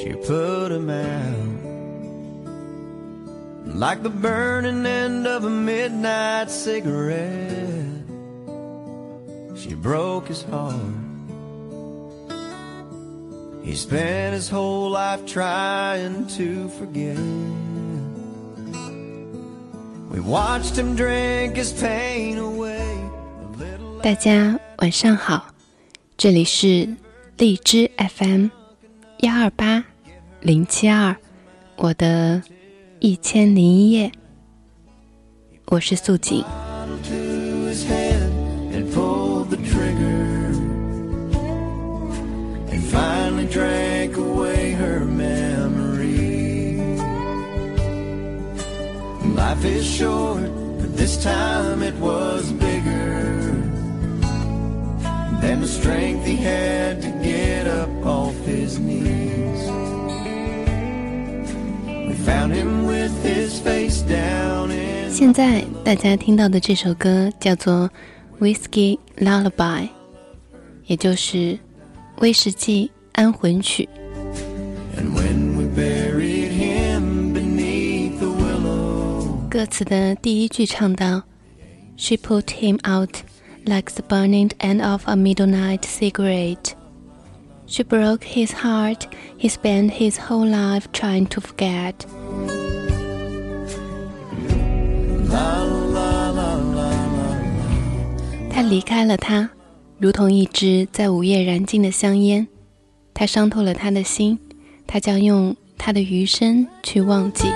she put him out. Like the burning end of a midnight cigarette, she broke his heart. He spent his whole life trying to forget. We watched him drink his pain away. 大家晚上好，这里是荔枝 FM 幺二八 零七二，我的一千零一夜，我是素锦。drank away her memory. Life is short, but this time it was bigger than the strength he had to get up off 现在大家听到的这首歌叫做《Whiskey Lullaby》，也就是威士忌安魂曲。歌词的第一句唱到：“She put him out like the burning end of a midnight cigarette. She broke his heart. He spent his whole life trying to forget.” 他离开了他，如同一支在午夜燃尽的香烟。他伤透了他的心，他将用他的余生去忘记。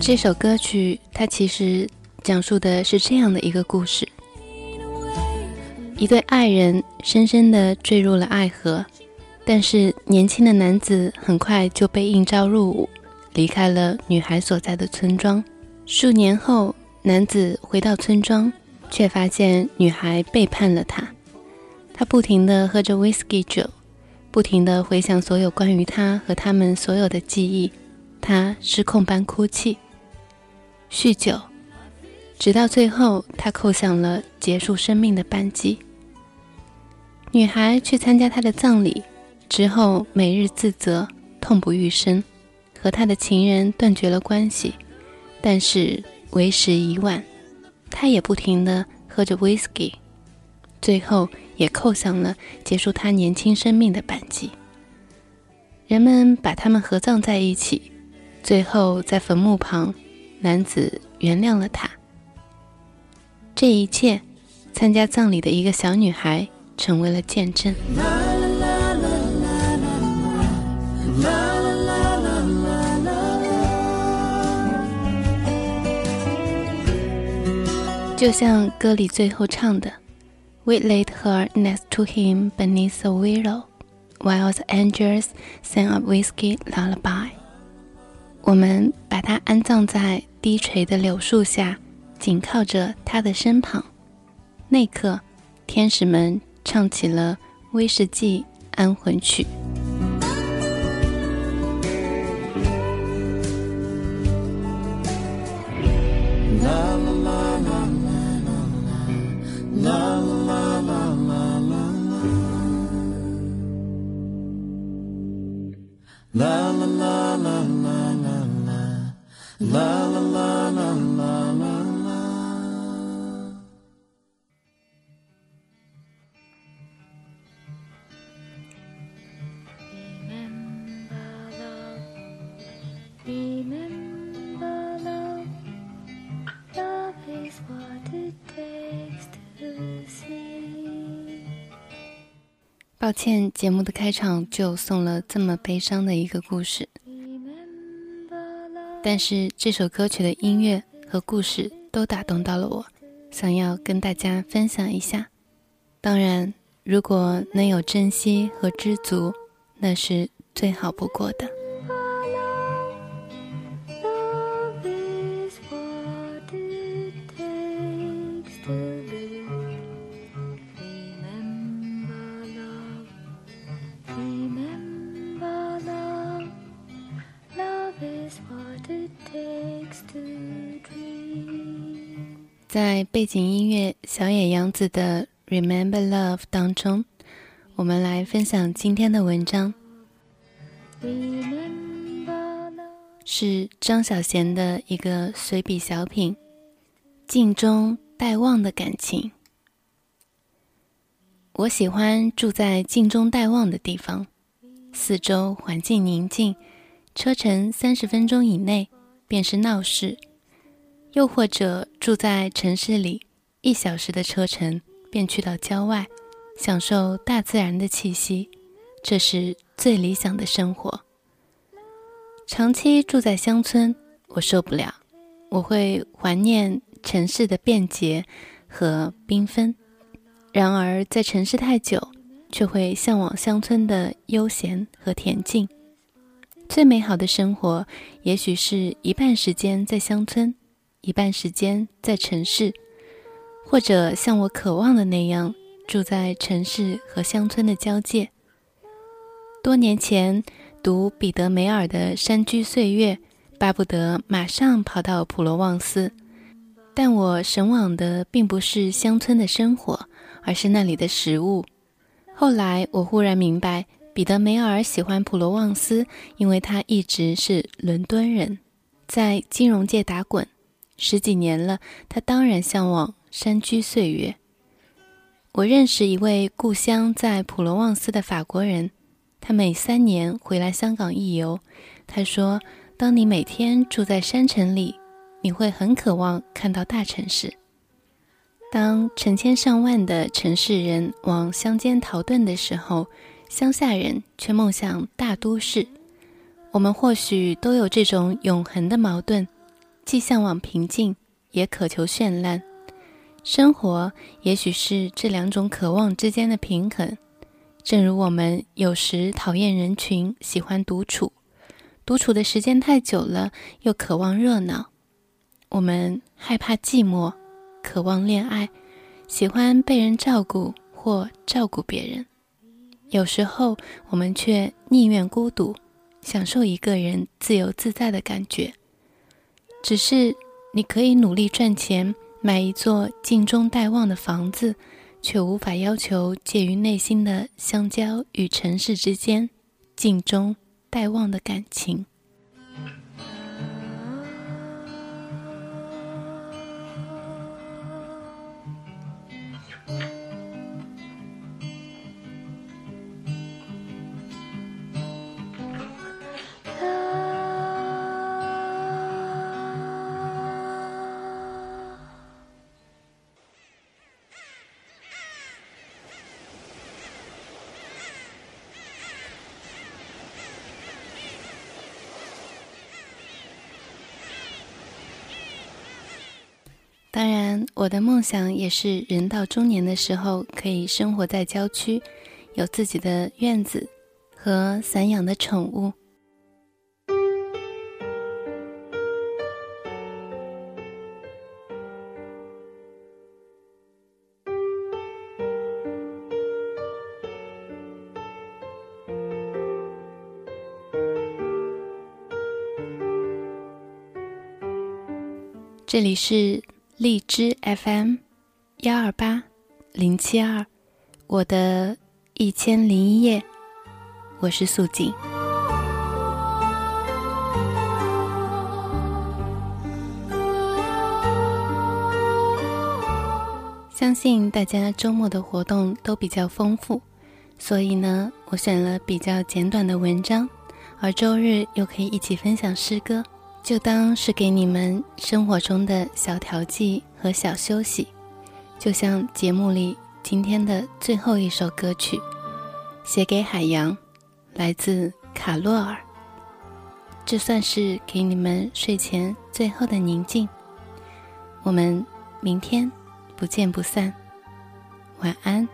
这首歌曲，它其实讲述的是这样的一个故事：一对爱人深深地坠入了爱河。但是年轻的男子很快就被应召入伍，离开了女孩所在的村庄。数年后，男子回到村庄，却发现女孩背叛了他。他不停地喝着 whisky 酒，不停地回想所有关于他和他们所有的记忆。他失控般哭泣，酗酒，直到最后，他扣响了结束生命的扳机。女孩去参加他的葬礼。之后，每日自责，痛不欲生，和他的情人断绝了关系。但是为时已晚，他也不停地喝着 whisky，最后也扣响了结束他年轻生命的扳机。人们把他们合葬在一起，最后在坟墓旁，男子原谅了他。这一切，参加葬礼的一个小女孩成为了见证。就像歌里最后唱的，We laid her next to him beneath a willow, while the angels sang a whiskey lullaby。我们把她安葬在低垂的柳树下，紧靠着他的身旁。那刻，天使们唱起了威士忌安魂曲。La 抱歉，节目的开场就送了这么悲伤的一个故事。但是这首歌曲的音乐和故事都打动到了我，想要跟大家分享一下。当然，如果能有珍惜和知足，那是最好不过的。在背景音乐小野洋子的《Remember Love》当中，我们来分享今天的文章，是张小娴的一个随笔小品《镜中待望的感情》。我喜欢住在静中待望的地方，四周环境宁静，车程三十分钟以内便是闹市；又或者住在城市里，一小时的车程便去到郊外，享受大自然的气息，这是最理想的生活。长期住在乡村，我受不了，我会怀念城市的便捷和缤纷。然而，在城市太久，却会向往乡村的悠闲和恬静。最美好的生活，也许是一半时间在乡村，一半时间在城市，或者像我渴望的那样，住在城市和乡村的交界。多年前读彼得梅尔的《山居岁月》，巴不得马上跑到普罗旺斯，但我神往的并不是乡村的生活。而是那里的食物。后来我忽然明白，彼得梅尔喜欢普罗旺斯，因为他一直是伦敦人，在金融界打滚十几年了。他当然向往山居岁月。我认识一位故乡在普罗旺斯的法国人，他每三年回来香港一游。他说：“当你每天住在山城里，你会很渴望看到大城市。”当成千上万的城市人往乡间逃遁的时候，乡下人却梦想大都市。我们或许都有这种永恒的矛盾，既向往平静，也渴求绚烂。生活也许是这两种渴望之间的平衡。正如我们有时讨厌人群，喜欢独处；独处的时间太久了，又渴望热闹。我们害怕寂寞。渴望恋爱，喜欢被人照顾或照顾别人。有时候我们却宁愿孤独，享受一个人自由自在的感觉。只是你可以努力赚钱，买一座静中待望的房子，却无法要求介于内心的相交与城市之间静中待望的感情。当然，我的梦想也是人到中年的时候可以生活在郊区，有自己的院子和散养的宠物。这里是。荔枝 FM，幺二八零七二，我的一千零一夜，我是素锦。相信大家周末的活动都比较丰富，所以呢，我选了比较简短的文章，而周日又可以一起分享诗歌。就当是给你们生活中的小调剂和小休息，就像节目里今天的最后一首歌曲《写给海洋》，来自卡洛尔。这算是给你们睡前最后的宁静。我们明天不见不散。晚安。